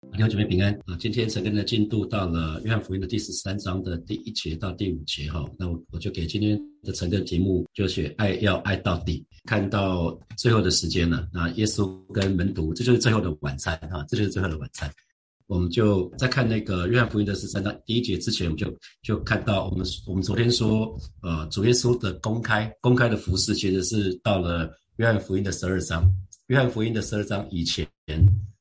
弟兄姐妹平安啊！今天陈根的进度到了约翰福音的第十三章的第一节到第五节哈。那我我就给今天的陈根题目，就写爱要爱到底。看到最后的时间了，那耶稣跟门徒，这就是最后的晚餐哈，这就是最后的晚餐。我们就在看那个约翰福音的十三章第一节之前，我们就就看到我们我们昨天说，呃，主耶稣的公开公开的服饰，其实是到了约翰福音的十二章。约翰福音的十二章以前。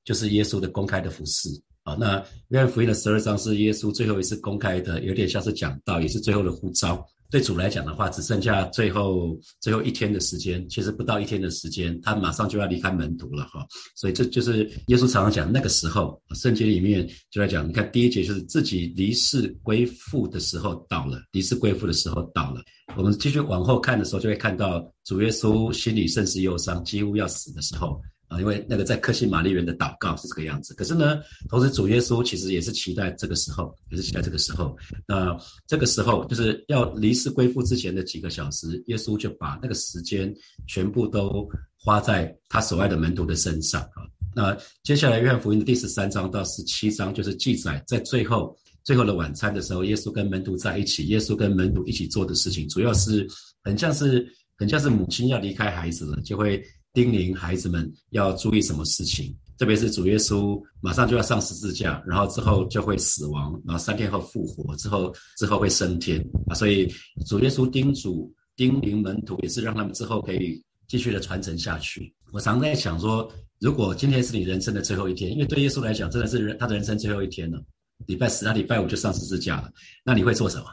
就是耶稣的公开的服饰啊，那约翰福音的十二章是耶稣最后一次公开的，有点像是讲道，也是最后的呼召。对主来讲的话，只剩下最后最后一天的时间，其实不到一天的时间，他马上就要离开门徒了哈。所以这就是耶稣常常讲那个时候，圣经里面就在讲，你看第一节就是自己离世归父的时候到了，离世归父的时候到了。我们继续往后看的时候，就会看到主耶稣心里甚是忧伤，几乎要死的时候。啊，因为那个在克西玛丽园的祷告是这个样子。可是呢，同时主耶稣其实也是期待这个时候，也是期待这个时候。那这个时候就是要离世归父之前的几个小时，耶稣就把那个时间全部都花在他所爱的门徒的身上啊。那接下来约翰福音的第十三章到十七章就是记载在最后最后的晚餐的时候，耶稣跟门徒在一起，耶稣跟门徒一起做的事情，主要是很像是很像是母亲要离开孩子了，就会。叮咛孩子们要注意什么事情，特别是主耶稣马上就要上十字架，然后之后就会死亡，然后三天后复活，之后之后会升天啊！所以主耶稣叮嘱、叮咛门徒，也是让他们之后可以继续的传承下去。我常在想说，如果今天是你人生的最后一天，因为对耶稣来讲，真的是人他的人生最后一天了。礼拜四、他礼拜五就上十字架了，那你会做什么？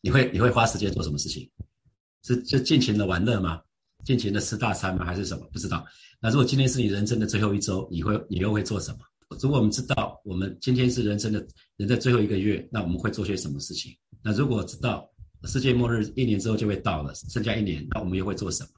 你会你会花时间做什么事情？是就尽情的玩乐吗？尽情的吃大餐吗？还是什么？不知道。那如果今天是你人生的最后一周，你会你又会做什么？如果我们知道我们今天是人生的人的最后一个月，那我们会做些什么事情？那如果知道世界末日一年之后就会到了，剩下一年，那我们又会做什么？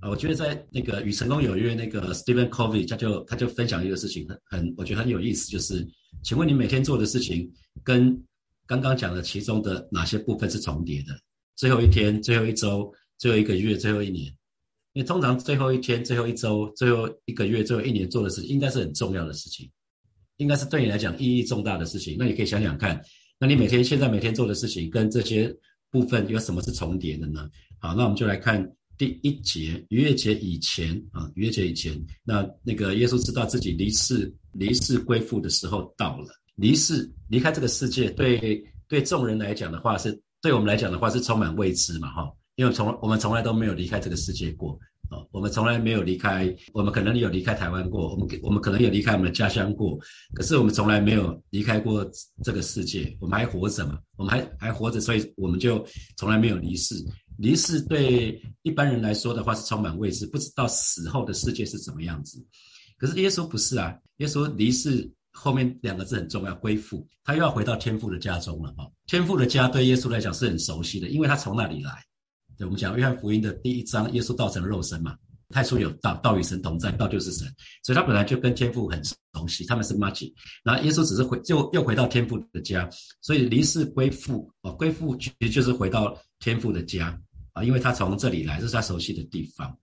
啊，我觉得在那个与成功有约那个 Stephen Covey，他就他就分享一个事情，很很我觉得很有意思，就是请问你每天做的事情跟刚刚讲的其中的哪些部分是重叠的？最后一天、最后一周、最后一个月、最后一年？因为通常最后一天、最后一周、最后一个月、最后一年做的事情，应该是很重要的事情，应该是对你来讲意义重大的事情。那你可以想想看，那你每天现在每天做的事情，跟这些部分有什么是重叠的呢？好，那我们就来看第一节，逾越节以前啊，逾越节以前，那那个耶稣知道自己离世、离世归父的时候到了，离世离开这个世界，对对众人来讲的话，是对我们来讲的话是充满未知嘛，哈。因为从我们从来都没有离开这个世界过啊，我们从来没有离开，我们可能有离开台湾过，我们我们可能有离开我们的家乡过，可是我们从来没有离开过这个世界，我们还活着嘛，我们还还活着，所以我们就从来没有离世。离世对一般人来说的话是充满未知，不知道死后的世界是怎么样子。可是耶稣不是啊，耶稣离世后面两个字很重要，归父，他又要回到天父的家中了啊。天父的家对耶稣来讲是很熟悉的，因为他从那里来。对，我们讲约翰福音的第一章，耶稣道成肉身嘛，太初有道，道与神同在，道就是神，所以他本来就跟天父很熟悉，他们是 m a g i 然后耶稣只是回，就又回到天父的家，所以离世归父啊，归父其实就是回到天父的家啊，因为他从这里来，这是他熟悉的地方。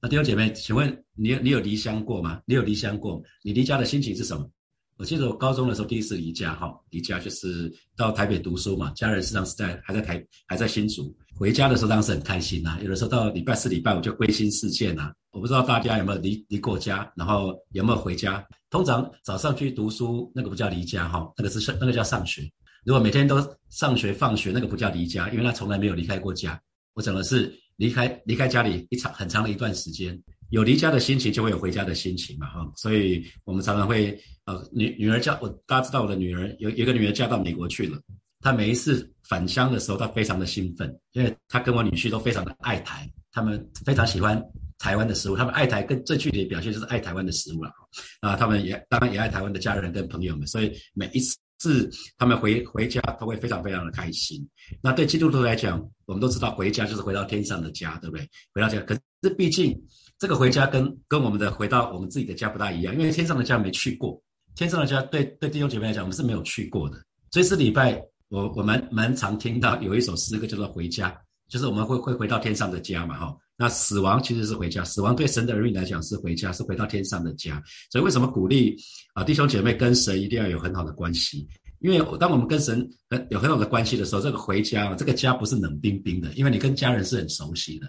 那弟兄姐妹，请问你你有离乡过吗？你有离乡过？你离家的心情是什么？我记得我高中的时候第一次离家，哈，离家就是到台北读书嘛，家人实际上是在还在台还在新竹。回家的时候当时很开心呐，有的时候到礼拜四、礼拜五就归心似箭呐。我不知道大家有没有离离过家，然后有没有回家。通常早上去读书那个不叫离家哈，那个是上那个叫上学。如果每天都上学放学，那个不叫离家，因为他从来没有离开过家。我讲的是离开离开家里一长很长的一段时间。有离家的心情，就会有回家的心情嘛，哈，所以我们常常会，呃，女女儿嫁我，大家知道我的女儿有有个女儿嫁到美国去了，他每一次返乡的时候，他非常的兴奋，因为他跟我女婿都非常的爱台，他们非常喜欢台湾的食物，他们爱台更最具体的表现就是爱台湾的食物了，啊，他们也当然也爱台湾的家人跟朋友们，所以每一次他们回回家都会非常非常的开心。那对基督徒来讲，我们都知道回家就是回到天上的家，对不对？回到家，可是毕竟。这个回家跟跟我们的回到我们自己的家不大一样，因为天上的家没去过，天上的家对对弟兄姐妹来讲，我们是没有去过的。所以这礼拜我我蛮蛮常听到有一首诗歌叫做《回家》，就是我们会会回到天上的家嘛，哈。那死亡其实是回家，死亡对神的儿女来讲是回家，是回到天上的家。所以为什么鼓励啊弟兄姐妹跟神一定要有很好的关系？因为当我们跟神很有很好的关系的时候，这个回家，这个家不是冷冰冰的，因为你跟家人是很熟悉的。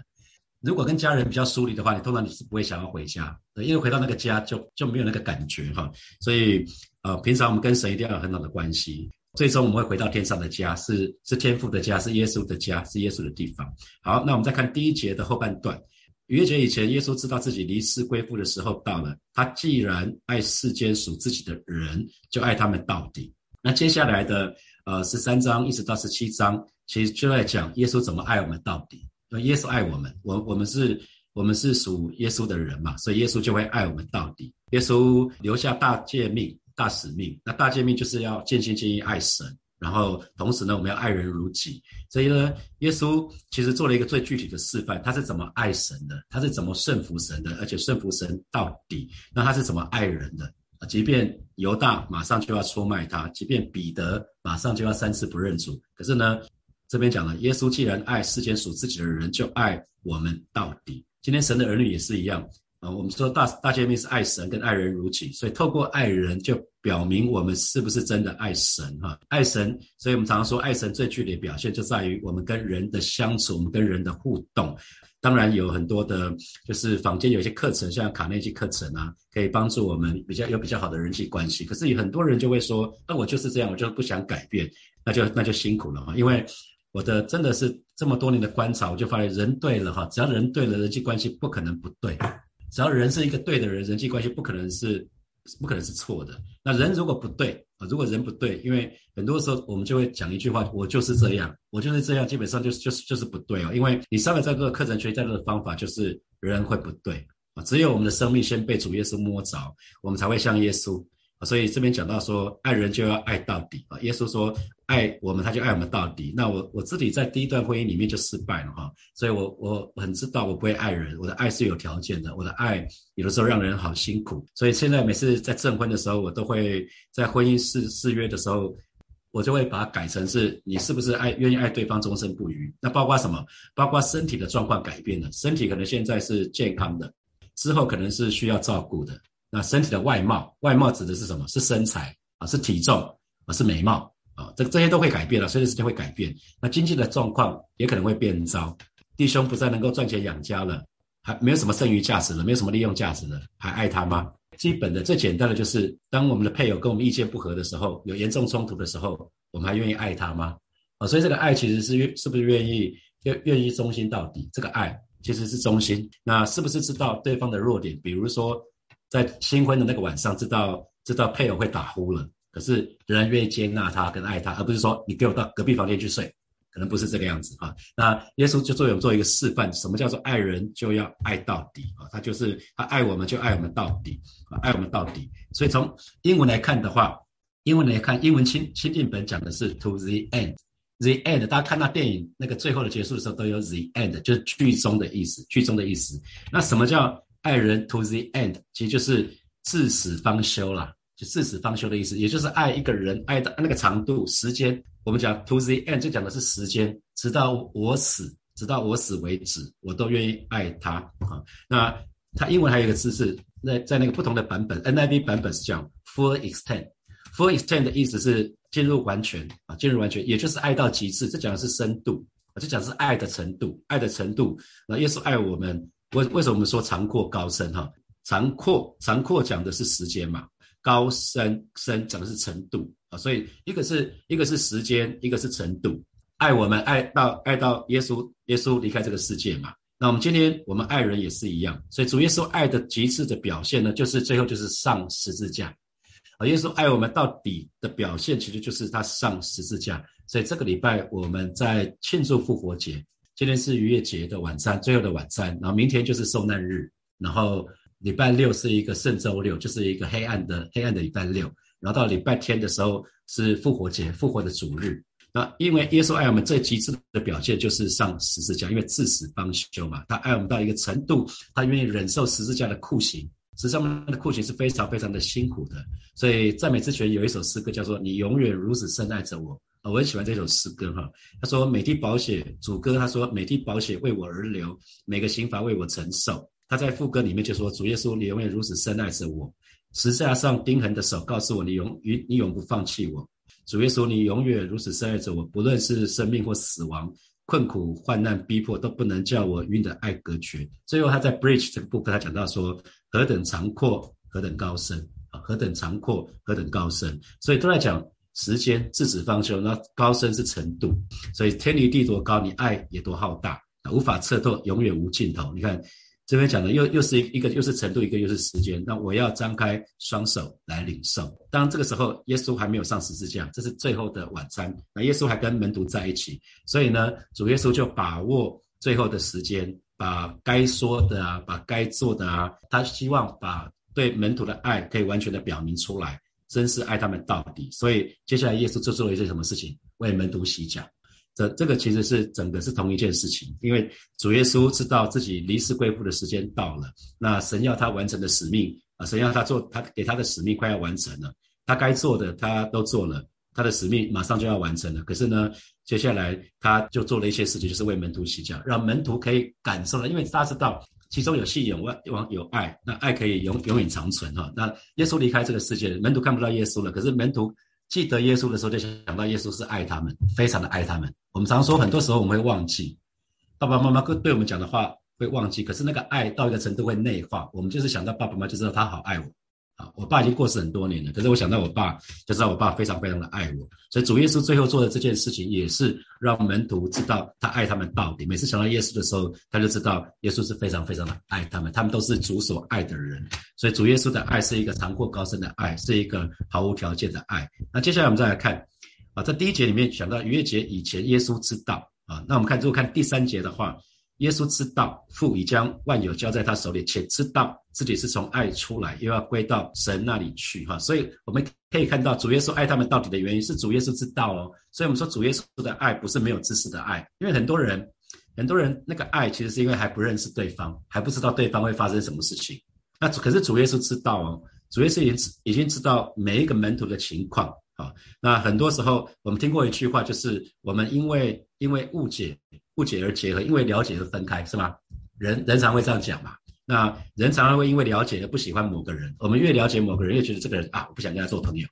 如果跟家人比较疏离的话，你通常你是不会想要回家，因为回到那个家就就没有那个感觉哈。所以呃，平常我们跟神一定要有很好的关系。最终我们会回到天上的家，是是天父的家，是耶稣的家，是耶稣的地方。好，那我们再看第一节的后半段。逾越节以前，耶稣知道自己离世归父的时候到了。他既然爱世间属自己的人，就爱他们到底。那接下来的呃十三章一直到十七章，其实就在讲耶稣怎么爱我们到底。那耶稣爱我们，我我们是我们是属耶稣的人嘛，所以耶稣就会爱我们到底。耶稣留下大诫命。大使命，那大诫命就是要尽心尽意爱神，然后同时呢，我们要爱人如己。所以呢，耶稣其实做了一个最具体的示范，他是怎么爱神的，他是怎么顺服神的，而且顺服神到底。那他是怎么爱人的？即便犹大马上就要出卖他，即便彼得马上就要三次不认主，可是呢，这边讲了，耶稣既然爱世间属自己的人，就爱我们到底。今天神的儿女也是一样。啊，我们说大大诫命是爱神跟爱人如己，所以透过爱人就表明我们是不是真的爱神哈？爱神，所以我们常常说爱神最具体表现就在于我们跟人的相处，我们跟人的互动。当然有很多的，就是坊间有一些课程，像卡内基课程啊，可以帮助我们比较有比较好的人际关系。可是有很多人就会说，那我就是这样，我就不想改变，那就那就辛苦了哈。因为我的真的是这么多年的观察，我就发现人对了哈，只要人对了，人际关系不可能不对。只要人是一个对的人，人际关系不可能是不可能是错的。那人如果不对啊，如果人不对，因为很多时候我们就会讲一句话：我就是这样，我就是这样，基本上就是就是就是不对哦。因为你上了这个课程学教的方法，就是人会不对啊。只有我们的生命先被主耶稣摸着，我们才会像耶稣。所以这边讲到说，爱人就要爱到底啊！耶稣说爱我们，他就爱我们到底。那我我自己在第一段婚姻里面就失败了哈，所以我我很知道我不会爱人，我的爱是有条件的，我的爱有的时候让人好辛苦。所以现在每次在证婚的时候，我都会在婚姻誓誓约的时候，我就会把它改成是你是不是爱愿意爱对方终身不渝？那包括什么？包括身体的状况改变了，身体可能现在是健康的，之后可能是需要照顾的。那身体的外貌，外貌指的是什么？是身材啊，是体重啊，是美貌啊，这这些都会改变了，随着时间会改变。那经济的状况也可能会变糟，弟兄不再能够赚钱养家了，还没有什么剩余价值了，没有什么利用价值了，还爱他吗？基本的最简单的就是，当我们的配偶跟我们意见不合的时候，有严重冲突的时候，我们还愿意爱他吗？啊，所以这个爱其实是愿是不是愿意愿愿意忠心到底？这个爱其实是忠心。那是不是知道对方的弱点？比如说。在新婚的那个晚上，知道知道配偶会打呼了，可是仍然愿意接纳他跟爱他，而不是说你给我到隔壁房间去睡，可能不是这个样子啊。那耶稣就作为我们做一个示范，什么叫做爱人就要爱到底啊？他就是他爱我们就爱我们到底啊，爱我们到底。所以从英文来看的话，英文来看，英文亲亲近本讲的是 to the end，the end。大家看到电影那个最后的结束的时候，都有 the end，就是剧终的意思，剧终的意思。那什么叫？爱人 to the end，其实就是至死方休啦，就至死方休的意思，也就是爱一个人爱的那个长度、时间。我们讲 to the end，就讲的是时间，直到我死，直到我死为止，我都愿意爱他啊。那他英文还有一个字是，在在那个不同的版本，NIV 版本是讲 full extent，full extent 的意思是进入完全啊，进入完全，也就是爱到极致。这讲的是深度，这讲是爱的程度，爱的程度。那耶稣爱我们。为为什么我们说长阔高深哈？长阔长阔讲的是时间嘛，高深深讲的是程度啊。所以一个是一个是时间，一个是程度。爱我们爱到爱到耶稣耶稣离开这个世界嘛。那我们今天我们爱人也是一样。所以主耶稣爱的极致的表现呢，就是最后就是上十字架啊。耶稣爱我们到底的表现，其实就是他上十字架。所以这个礼拜我们在庆祝复活节。今天是逾越节的晚餐，最后的晚餐，然后明天就是受难日，然后礼拜六是一个圣周六，就是一个黑暗的黑暗的礼拜六，然后到礼拜天的时候是复活节，复活的主日。那因为耶稣爱我们最极致的表现就是上十字架，因为至死方休嘛，他爱我们到一个程度，他愿意忍受十字架的酷刑，十字架的酷刑是非常非常的辛苦的。所以赞美之泉有一首诗歌叫做“你永远如此深爱着我”。我很喜欢这首诗歌哈。他说：“每滴宝血，主歌他说每滴宝血为我而流，每个刑罚为我承受。”他在副歌里面就说：“主耶稣，你永远如此深爱着我，十字架上钉痕的手告诉我，你永永你永不放弃我。主耶稣，你永远如此深爱着我，不论是生命或死亡。”困苦、患难、逼迫都不能叫我与你的爱隔绝。最后，他在 bridge 这个部分，他讲到说：何等长阔，何等高深啊！何等长阔，何等高深。所以都在讲时间，自指方休。那高深是程度。所以天离地多高，你爱也多浩大啊，无法测透，永远无尽头。你看。这边讲的又又是一个又是程度，一个又是时间。那我要张开双手来领受。当这个时候，耶稣还没有上十字架，这是最后的晚餐。那耶稣还跟门徒在一起，所以呢，主耶稣就把握最后的时间，把该说的啊，把该做的啊，他希望把对门徒的爱可以完全的表明出来，真是爱他们到底。所以接下来耶稣就做了一些什么事情？为门徒洗脚。这这个其实是整个是同一件事情，因为主耶稣知道自己离世归父的时间到了，那神要他完成的使命啊，神要他做他给他的使命快要完成了，他该做的他都做了，他的使命马上就要完成了。可是呢，接下来他就做了一些事情，就是为门徒洗脚，让门徒可以感受了，因为大家知道其中有信仰、有有爱，那爱可以永永远长存哈。那耶稣离开这个世界，门徒看不到耶稣了，可是门徒。记得耶稣的时候，就想到耶稣是爱他们，非常的爱他们。我们常说，很多时候我们会忘记爸爸妈妈对我们讲的话，会忘记。可是那个爱到一个程度会内化，我们就是想到爸爸妈妈，就知道他好爱我。啊，我爸已经过世很多年了，可是我想到我爸，就知道我爸非常非常的爱我。所以主耶稣最后做的这件事情，也是让门徒知道他爱他们到底。每次想到耶稣的时候，他就知道耶稣是非常非常的爱他们，他们都是主所爱的人。所以主耶稣的爱是一个长阔高深的爱，是一个毫无条件的爱。那接下来我们再来看，啊，在第一节里面讲到逾越节以前，耶稣知道啊。那我们看，如果看第三节的话。耶稣知道父已将万有交在他手里，且知道自己是从爱出来，又要归到神那里去。哈，所以我们可以看到主耶稣爱他们到底的原因是主耶稣知道哦。所以我们说主耶稣的爱不是没有知识的爱，因为很多人很多人那个爱其实是因为还不认识对方，还不知道对方会发生什么事情。那可是主耶稣知道哦，主耶稣已经已经知道每一个门徒的情况。好，那很多时候我们听过一句话，就是我们因为因为误解。误解而结合，因为了解而分开，是吗？人人常会这样讲嘛。那人常常会因为了解而不喜欢某个人。我们越了解某个人，越觉得这个人啊，我不想跟他做朋友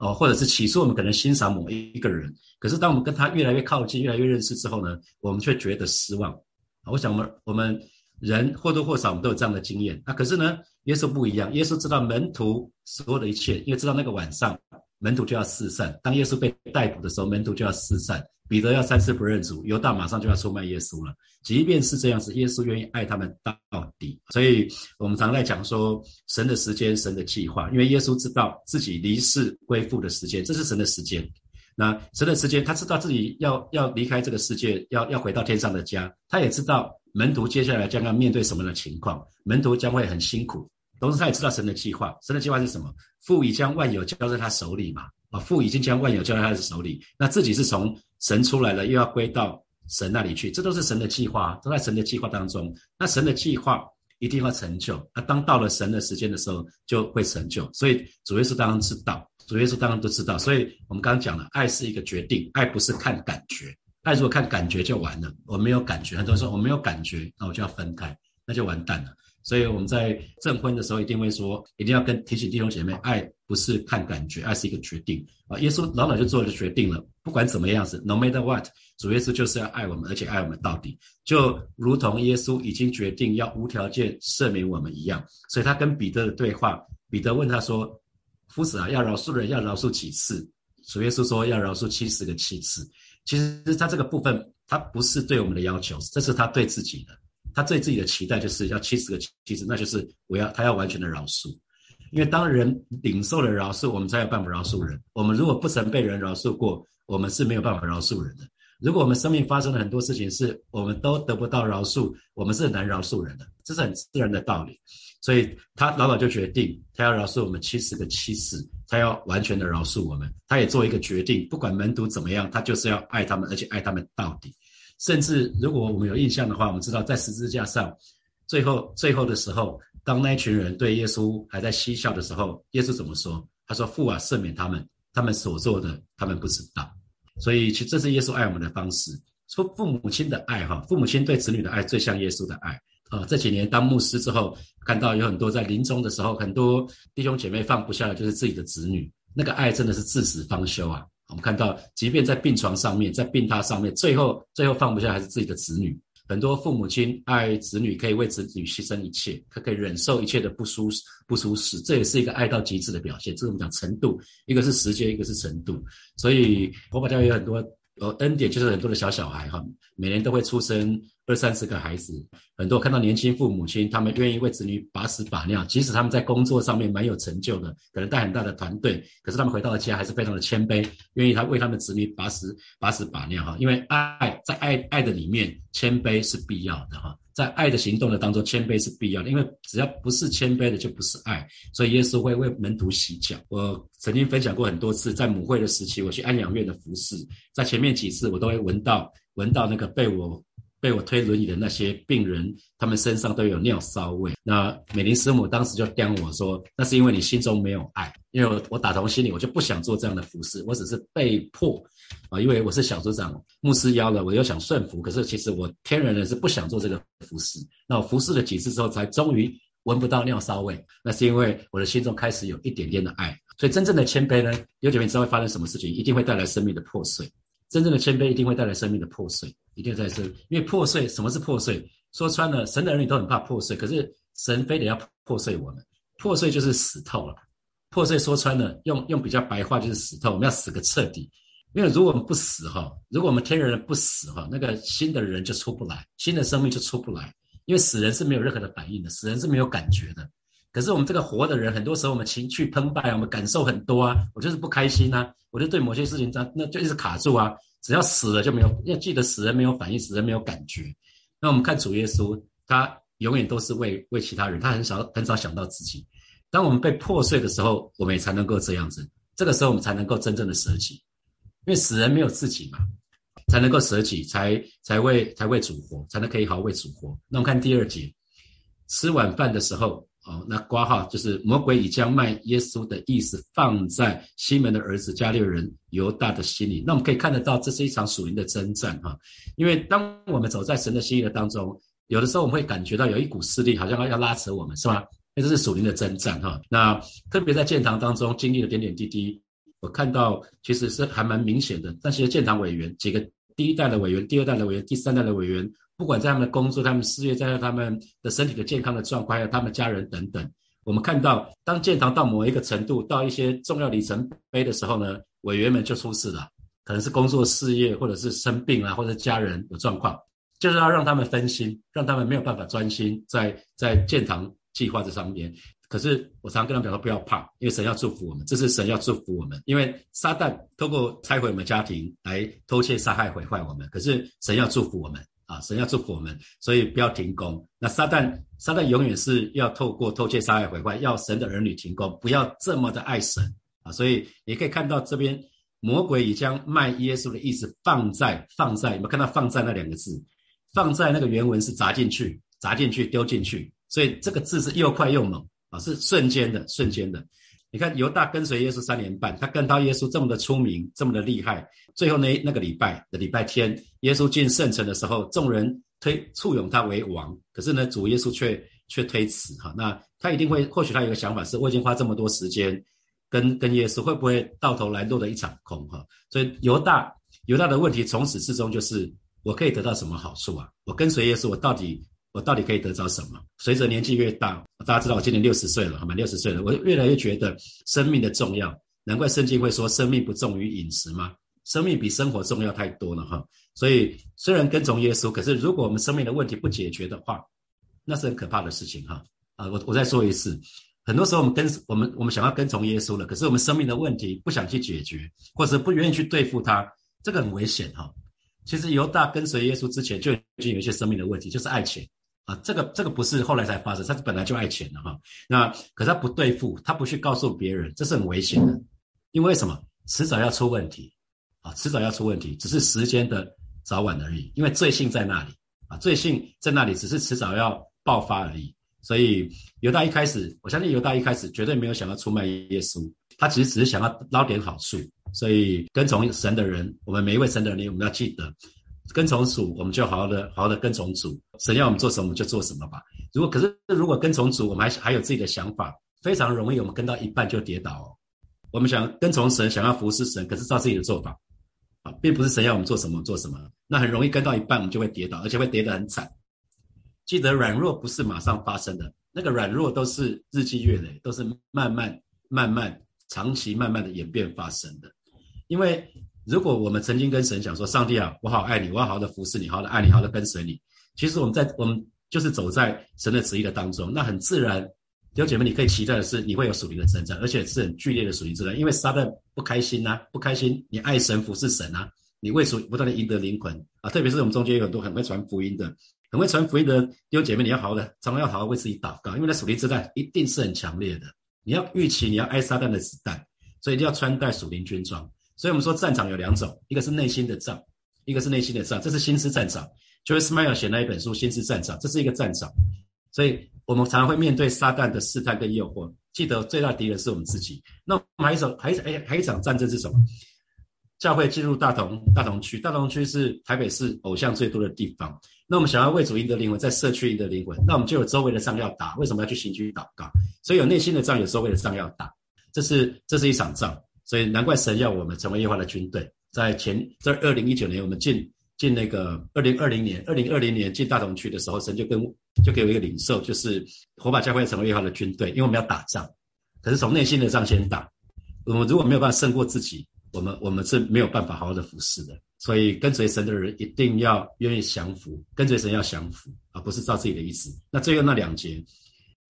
哦。或者是起初我们可能欣赏某一个人，可是当我们跟他越来越靠近、越来越认识之后呢，我们却觉得失望。我想我们我们人或多或少我们都有这样的经验。那可是呢，耶稣不一样。耶稣知道门徒所有的一切，因为知道那个晚上门徒就要四散。当耶稣被逮捕的时候，门徒就要四散。彼得要三次不认主，犹大马上就要出卖耶稣了。即便是这样子，耶稣愿意爱他们到底。所以，我们常在讲说，神的时间，神的计划。因为耶稣知道自己离世归父的时间，这是神的时间。那神的时间，他知道自己要要离开这个世界，要要回到天上的家。他也知道门徒接下来将要面对什么样的情况，门徒将会很辛苦。同时，他也知道神的计划。神的计划是什么？父已将万有交在他手里嘛。啊，父已经将万有交在他的手里，那自己是从神出来了，又要归到神那里去，这都是神的计划，都在神的计划当中。那神的计划一定要成就，那当到了神的时间的时候，就会成就。所以主耶稣当然知道，主耶稣当然都知道。所以我们刚刚讲了，爱是一个决定，爱不是看感觉，爱如果看感觉就完了。我没有感觉，很多人说我没有感觉，那我就要分开，那就完蛋了。所以我们在证婚的时候，一定会说，一定要跟提醒弟兄姐妹，爱不是看感觉，爱是一个决定啊。耶稣老早就做了决定了，不管怎么样子，no matter what，主耶稣就是要爱我们，而且爱我们到底，就如同耶稣已经决定要无条件赦免我们一样。所以他跟彼得的对话，彼得问他说：“夫子啊，要饶恕人，要饶恕几次？”主耶稣说：“要饶恕七十个七次。”其实他这个部分，他不是对我们的要求，这是他对自己的。他对自己的期待就是要七十个七十，那就是我要他要完全的饶恕，因为当人领受了饶恕，我们才有办法饶恕人。我们如果不曾被人饶恕过，我们是没有办法饶恕人的。如果我们生命发生了很多事情，是我们都得不到饶恕，我们是很难饶恕人的，这是很自然的道理。所以他老早就决定，他要饶恕我们七十个七次，他要完全的饶恕我们。他也做一个决定，不管门徒怎么样，他就是要爱他们，而且爱他们到底。甚至如果我们有印象的话，我们知道在十字架上，最后最后的时候，当那一群人对耶稣还在嬉笑的时候，耶稣怎么说？他说：“父啊，赦免他们，他们所做的，他们不知道。”所以其实这是耶稣爱我们的方式。说父母亲的爱哈，父母亲对子女的爱最像耶稣的爱啊。这几年当牧师之后，看到有很多在临终的时候，很多弟兄姐妹放不下的就是自己的子女，那个爱真的是至死方休啊。我们看到，即便在病床上面，在病榻上面，最后最后放不下还是自己的子女。很多父母亲爱子女，可以为子女牺牲一切，他可以忍受一切的不舒适、不舒适，这也是一个爱到极致的表现。这是我们讲程度，一个是时间，一个是程度。所以，佛法教有很多。有，恩典就是很多的小小孩哈，每年都会出生二三十个孩子，很多看到年轻父母亲，他们愿意为子女把屎把尿，即使他们在工作上面蛮有成就的，可能带很大的团队，可是他们回到了家还是非常的谦卑，愿意他为他们子女把屎把屎把尿哈，因为爱在爱爱的里面，谦卑是必要的哈。在爱的行动的当中，谦卑是必要的，因为只要不是谦卑的，就不是爱。所以耶稣会为门徒洗脚。我曾经分享过很多次，在母会的时期，我去安养院的服侍，在前面几次，我都会闻到闻到那个被我。被我推轮椅的那些病人，他们身上都有尿骚味。那美林师母当时就刁我说：“那是因为你心中没有爱。”因为我打从心里我就不想做这样的服侍，我只是被迫啊，因为我是小组长，牧师邀了，我又想顺服。可是其实我天然的是不想做这个服侍。那我服侍了几次之后，才终于闻不到尿骚味。那是因为我的心中开始有一点点的爱。所以真正的谦卑呢，有姐妹知道会发生什么事情，一定会带来生命的破碎。真正的谦卑一定会带来生命的破碎，一定在生。因为破碎，什么是破碎？说穿了，神的儿女都很怕破碎，可是神非得要破碎我们，破碎就是死透了。破碎说穿了，用用比较白话就是死透，我们要死个彻底。因为如果我们不死哈，如果我们天然的不死哈，那个新的人就出不来，新的生命就出不来。因为死人是没有任何的反应的，死人是没有感觉的。可是我们这个活的人，很多时候我们情绪澎湃，我们感受很多啊，我就是不开心啊，我就对某些事情那那就一直卡住啊。只要死了就没有，要记得死人没有反应，死人没有感觉。那我们看主耶稣，他永远都是为为其他人，他很少很少想到自己。当我们被破碎的时候，我们也才能够这样子，这个时候我们才能够真正的舍己，因为死人没有自己嘛，才能够舍己，才才为才为主活，才能可以好好为主活。那我们看第二节，吃晚饭的时候。哦，那挂号就是魔鬼已将卖耶稣的意思放在西门的儿子加略人犹大的心里。那我们可以看得到，这是一场属灵的征战哈。因为当我们走在神的心意的当中，有的时候我们会感觉到有一股势力好像要要拉扯我们，是吧？那这是属灵的征战哈。那特别在建堂当中经历了点点滴滴，我看到其实是还蛮明显的。但是建堂委员几个第一代的委员、第二代的委员、第三代的委员。不管在他们的工作、他们事业，在他们的身体的健康的状况，还有他们家人等等，我们看到，当建堂到某一个程度，到一些重要里程碑的时候呢，委员们就出事了，可能是工作、事业，或者是生病啊，或者家人有状况，就是要让他们分心，让他们没有办法专心在在建堂计划这上面。可是我常跟他们讲说，不要怕，因为神要祝福我们，这是神要祝福我们，因为撒旦透过拆毁我们家庭来偷窃、杀害、毁坏我们，可是神要祝福我们。啊，神要祝福我们，所以不要停工。那撒旦，撒旦永远是要透过偷窃、杀害、毁坏，要神的儿女停工，不要这么的爱神啊。所以你可以看到这边，魔鬼已将卖耶稣的意思放在放在，有没有看到放在那两个字？放在那个原文是砸进去，砸进去，丢进去。所以这个字是又快又猛啊，是瞬间的，瞬间的。你看犹大跟随耶稣三年半，他跟到耶稣这么的出名，这么的厉害。最后那那个礼拜的礼拜天，耶稣进圣城的时候，众人推簇拥他为王。可是呢，主耶稣却却推辞哈。那他一定会，或许他有个想法是：我已经花这么多时间跟跟耶稣，会不会到头来落得一场空哈？所以犹大犹大的问题从始至终就是：我可以得到什么好处啊？我跟随耶稣，我到底？我到底可以得着什么？随着年纪越大，大家知道我今年六十岁了，好吗？六十岁了，我越来越觉得生命的重要。难怪圣经会说，生命不重于饮食吗？生命比生活重要太多了，哈。所以虽然跟从耶稣，可是如果我们生命的问题不解决的话，那是很可怕的事情，哈。啊，我我再说一次，很多时候我们跟我们我们想要跟从耶稣了，可是我们生命的问题不想去解决，或者不愿意去对付它，这个很危险，哈。其实犹大跟随耶稣之前就已经有一些生命的问题，就是爱情。啊，这个这个不是后来才发生，他是本来就爱钱的哈。那可是他不对付，他不去告诉别人，这是很危险的。因为什么？迟早要出问题啊，迟早要出问题，只是时间的早晚而已。因为罪性在那里啊，罪性在那里，只是迟早要爆发而已。所以犹大一开始，我相信犹大一开始绝对没有想要出卖耶稣，他其实只是想要捞点好处所以跟从神的人，我们每一位神的人，我们要记得，跟从主，我们就好好的好好的跟从主。神要我们做什么，我们就做什么吧。如果可是如果跟从主，我们还还有自己的想法，非常容易，我们跟到一半就跌倒。哦。我们想跟从神，想要服侍神，可是照自己的做法，啊，并不是神要我们做什么做什么，那很容易跟到一半，我们就会跌倒，而且会跌得很惨。记得软弱不是马上发生的，那个软弱都是日积月累，都是慢慢慢慢长期慢慢的演变发生的。因为如果我们曾经跟神讲说：“上帝啊，我好爱你，我要好好的服侍你，好好的爱你，好好的跟随你。”其实我们在我们就是走在神的旨意的当中，那很自然，弟兄姐妹，你可以期待的是，你会有属灵的征战，而且是很剧烈的属灵征战。因为撒旦不开心呐，不开心，你爱神服侍神啊，你为主不断的赢得灵魂啊，特别是我们中间有很多很会传福音的，很会传福音的弟兄姐妹，你要好好的，常常要好好为自己祷告，因为那属灵之战一定是很强烈的，你要预期你要挨撒旦的子弹，所以一定要穿戴属灵军装。所以我们说战场有两种，一个是内心的仗，一个是内心的仗，这是心思战场。就是 Smile 写那一本书《心思战场》，这是一个战场。所以我们常常会面对撒旦的试探跟诱惑。记得最大敌人是我们自己。那我们还一种，还还还一场战争是什么？教会进入大同大同区，大同区是台北市偶像最多的地方。那我们想要为主赢得灵魂，在社区赢得灵魂，那我们就有周围的仗要打。为什么要去行区祷告？所以有内心的仗，有周围的仗要打。这是这是一场仗。所以难怪神要我们成为耶和华的军队。在前在二零一九年，我们进进那个二零二零年，二零二零年进大同区的时候，神就跟就给我一个领受，就是火把教会成为耶和华的军队，因为我们要打仗。可是从内心的仗先打。我们如果没有办法胜过自己，我们我们是没有办法好好的服侍的。所以跟随神的人一定要愿意降服，跟随神要降服，而不是照自己的意思。那最后那两节。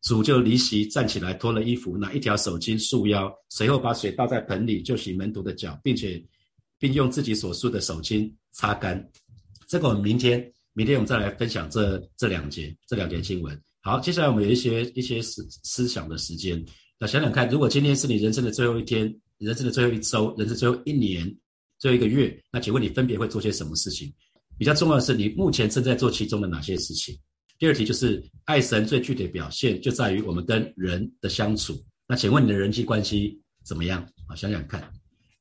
主就离席站起来，脱了衣服，拿一条手巾束腰，随后把水倒在盆里，就洗门徒的脚，并且并用自己所束的手巾擦干。这个我们明天明天我们再来分享这这两节这两节经文。好，接下来我们有一些一些思思想的时间。那想想看，如果今天是你人生的最后一天，人生的最后一周，人生最后一年，最后一个月，那请问你分别会做些什么事情？比较重要的是，你目前正在做其中的哪些事情？第二题就是爱神最具体的表现就在于我们跟人的相处。那请问你的人际关系怎么样？啊，想想看。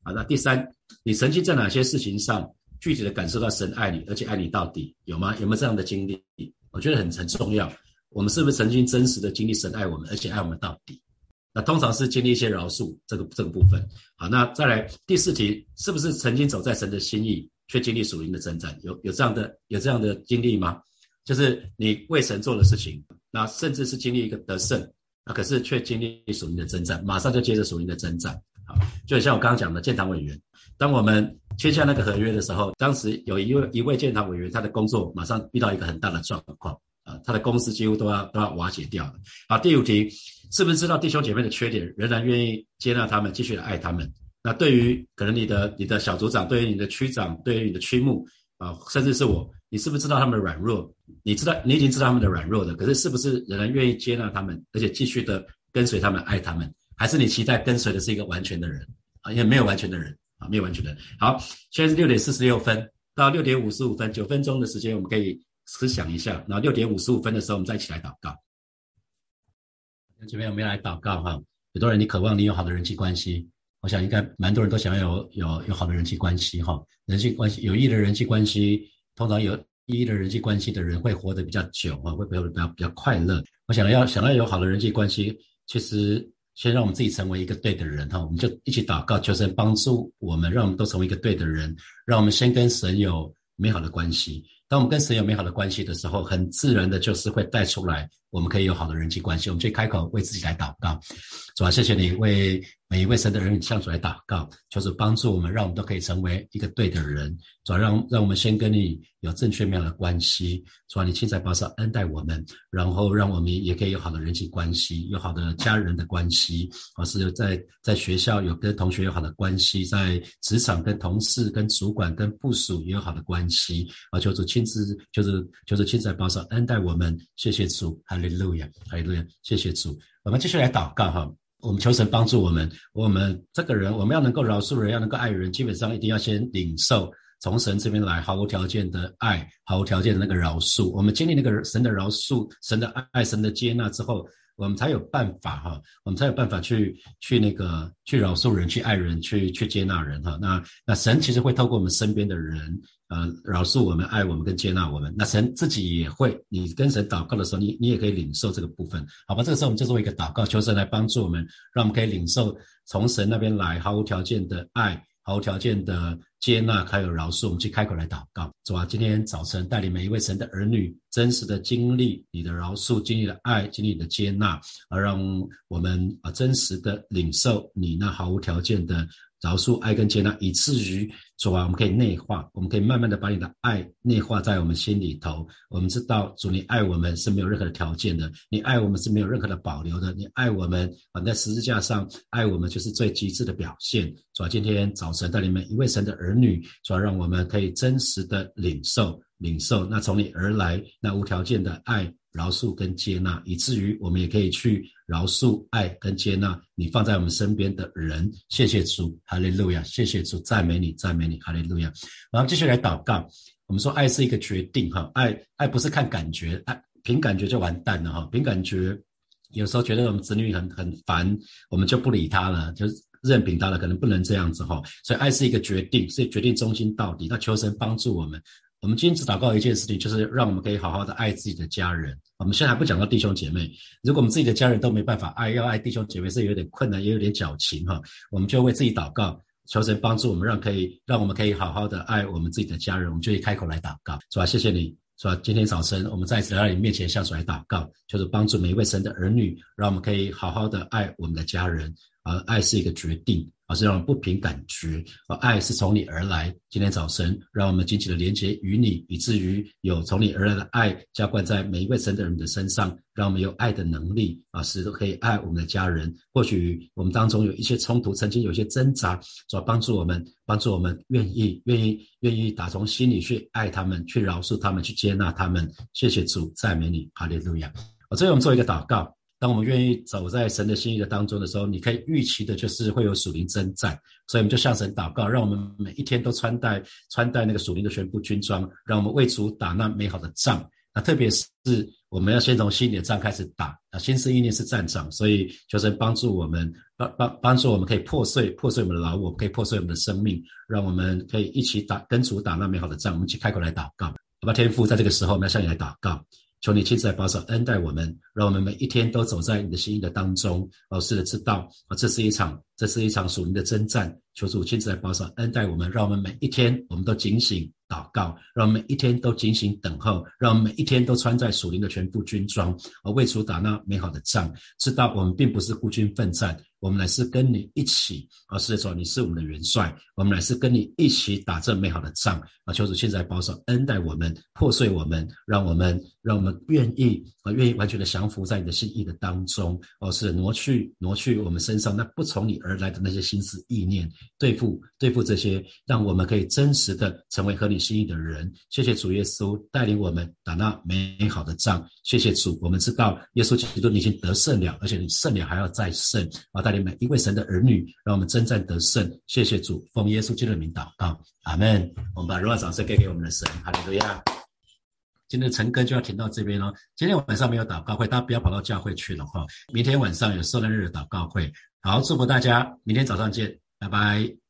好，那第三，你曾经在哪些事情上具体的感受到神爱你，而且爱你到底？有吗？有没有这样的经历？我觉得很很重要。我们是不是曾经真实的经历神爱我们，而且爱我们到底？那通常是经历一些饶恕这个这个部分。好，那再来第四题，是不是曾经走在神的心意，却经历属灵的征战？有有这样的有这样的经历吗？就是你为神做的事情，那甚至是经历一个得胜，那，可是却经历属灵的征战，马上就接着属灵的征战，好，就像我刚刚讲的建堂委员，当我们签下那个合约的时候，当时有一位一位建堂委员，他的工作马上遇到一个很大的状况，啊，他的公司几乎都要都要瓦解掉了。好，第五题，是不是知道弟兄姐妹的缺点，仍然愿意接纳他们，继续的爱他们？那对于可能你的你的小组长，对于你的区长，对于你的区牧，啊，甚至是我。你是不是知道他们的软弱？你知道，你已经知道他们的软弱的，可是是不是仍然愿意接纳他们，而且继续的跟随他们，爱他们？还是你期待跟随的是一个完全的人啊？因为没有完全的人啊，没有完全的人。好，现在是六点四十六分到六点五十五分，九分钟的时间，我们可以思想一下。然后六点五十五分的时候，我们再一起来祷告。这边我们要来祷告哈。很多人你渴望你有好的人际关系，我想应该蛮多人都想要有有有好的人际关系哈。人际关系有益的人际关系。通常有一的人际关系的人会活得比较久啊，会比较比较比较快乐。我想要想要有好的人际关系，其实先让我们自己成为一个对的人哈，我们就一起祷告，求神帮助我们，让我们都成为一个对的人，让我们先跟神有美好的关系。当我们跟神有美好的关系的时候，很自然的就是会带出来，我们可以有好的人际关系。我们就开口为自己来祷告，主啊，谢谢你为。每一位神的人向主来祷告，就是帮助我们，让我们都可以成为一个对的人，主要让让我们先跟你有正确面的关系，主要你亲在保守恩待我们，然后让我们也可以有好的人际关系，有好的家人的关系，或是有在在学校有跟同学有好的关系，在职场跟同事、跟主管、跟部属也有好的关系，啊，求主亲自就是就是亲在保守恩待我们，谢谢主，利路亚，哈利路亚，谢谢主，我们继续来祷告哈。我们求神帮助我们，我们这个人，我们要能够饶恕人，要能够爱人，基本上一定要先领受从神这边来毫无条件的爱，毫无条件的那个饶恕。我们经历那个神的饶恕、神的爱、神的接纳之后，我们才有办法哈，我们才有办法去去那个去饶恕人，去爱人，去去接纳人哈。那那神其实会透过我们身边的人，呃，饶恕我们、爱我们跟接纳我们。那神自己也会，你跟神祷告的时候，你你也可以领受这个部分，好吧？这个时候我们就做一个祷告，求神来帮助我们，让我们可以领受从神那边来毫无条件的爱。毫无条件的接纳，还有饶恕，我们去开口来祷告，主啊，今天早晨带领每一位神的儿女，真实的经历你的饶恕，经历了爱，经历你的接纳，而让我们啊真实的领受你那毫无条件的。饶恕、爱跟接纳，以至于主啊，我们可以内化，我们可以慢慢的把你的爱内化在我们心里头。我们知道主，你爱我们是没有任何的条件的，你爱我们是没有任何的保留的，你爱我们啊，在十字架上爱我们就是最极致的表现。主啊，今天早晨带领们一位神的儿女，主要让我们可以真实的领受、领受那从你而来那无条件的爱。饶恕跟接纳，以至于我们也可以去饶恕、爱跟接纳你放在我们身边的人。谢谢主，哈利路亚！谢谢主，赞美你，赞美你，哈利路亚！然后继续来祷告。我们说，爱是一个决定，哈，爱爱不是看感觉，爱凭感觉就完蛋了，哈，凭感觉有时候觉得我们子女很很烦，我们就不理他了，就是任凭他了，可能不能这样子，哈。所以，爱是一个决定，所以决定忠心到底。那求神帮助我们。我们今天只祷告一件事情，就是让我们可以好好的爱自己的家人。我们现在还不讲到弟兄姐妹，如果我们自己的家人都没办法爱，要爱弟兄姐妹是有点困难，也有点矫情哈。我们就为自己祷告，求神帮助我们，让可以让我们可以好好的爱我们自己的家人。我们就一开口来祷告，是吧？谢谢你，是吧？今天早晨我们再次来到你面前，向主来祷告，就是帮助每一位神的儿女，让我们可以好好的爱我们的家人。而爱是一个决定。而是让人不凭感觉，而爱是从你而来。今天早晨，让我们紧紧的连接与你，以至于有从你而来的爱浇灌在每一位神的人的身上，让我们有爱的能力啊，使都可以爱我们的家人。或许我们当中有一些冲突，曾经有些挣扎，主帮助我们，帮助我们愿意、愿意、愿意打从心里去爱他们，去饶恕他们，去接纳他们。谢谢主，赞美你，哈利路亚。我最后我们做一个祷告。当我们愿意走在神的心意的当中的时候，你可以预期的就是会有属灵征战，所以我们就向神祷告，让我们每一天都穿戴穿戴那个属灵的全部军装，让我们为主打那美好的仗。那特别是我们要先从心里的仗开始打啊，心思意念是战场，所以求神帮助我们，帮帮帮助我们可以破碎破碎我们的老我，可以破碎我们的生命，让我们可以一起打跟主打那美好的仗。我们一起开口来祷告，好吧？天父，在这个时候我们要向你来祷告。求你亲自来保守恩待我们，让我们每一天都走在你的心意的当中。哦，是的，知道啊，这是一场，这是一场属灵的征战。求主亲自来保守恩待我们，让我们每一天我们都警醒祷告，让我们每一天都警醒等候，让我们每一天都穿在属灵的全副军装，而为主打那美好的仗。知道我们并不是孤军奋战。我们乃是跟你一起，啊，是说你是我们的元帅，我们乃是跟你一起打这美好的仗啊！求主现在保守恩待我们，破碎我们，让我们让我们愿意啊，愿意完全的降服在你的心意的当中，哦，是挪去挪去我们身上那不从你而来的那些心思意念，对付对付这些，让我们可以真实的成为合你心意的人。谢谢主耶稣带领我们打那美好的仗，谢谢主，我们知道耶稣基督已经得胜了，而且你胜了还要再胜啊！带领每一位神的儿女，让我们征战得胜。谢谢主，奉耶稣基督的名祷告，阿门。我们把荣耀掌声给给我们的神，哈利路亚。今天的晨歌就要停到这边喽。今天晚上没有祷告会，大家不要跑到教会去了哈。明天晚上有圣诞日祷告会，好，祝福大家，明天早上见，拜拜。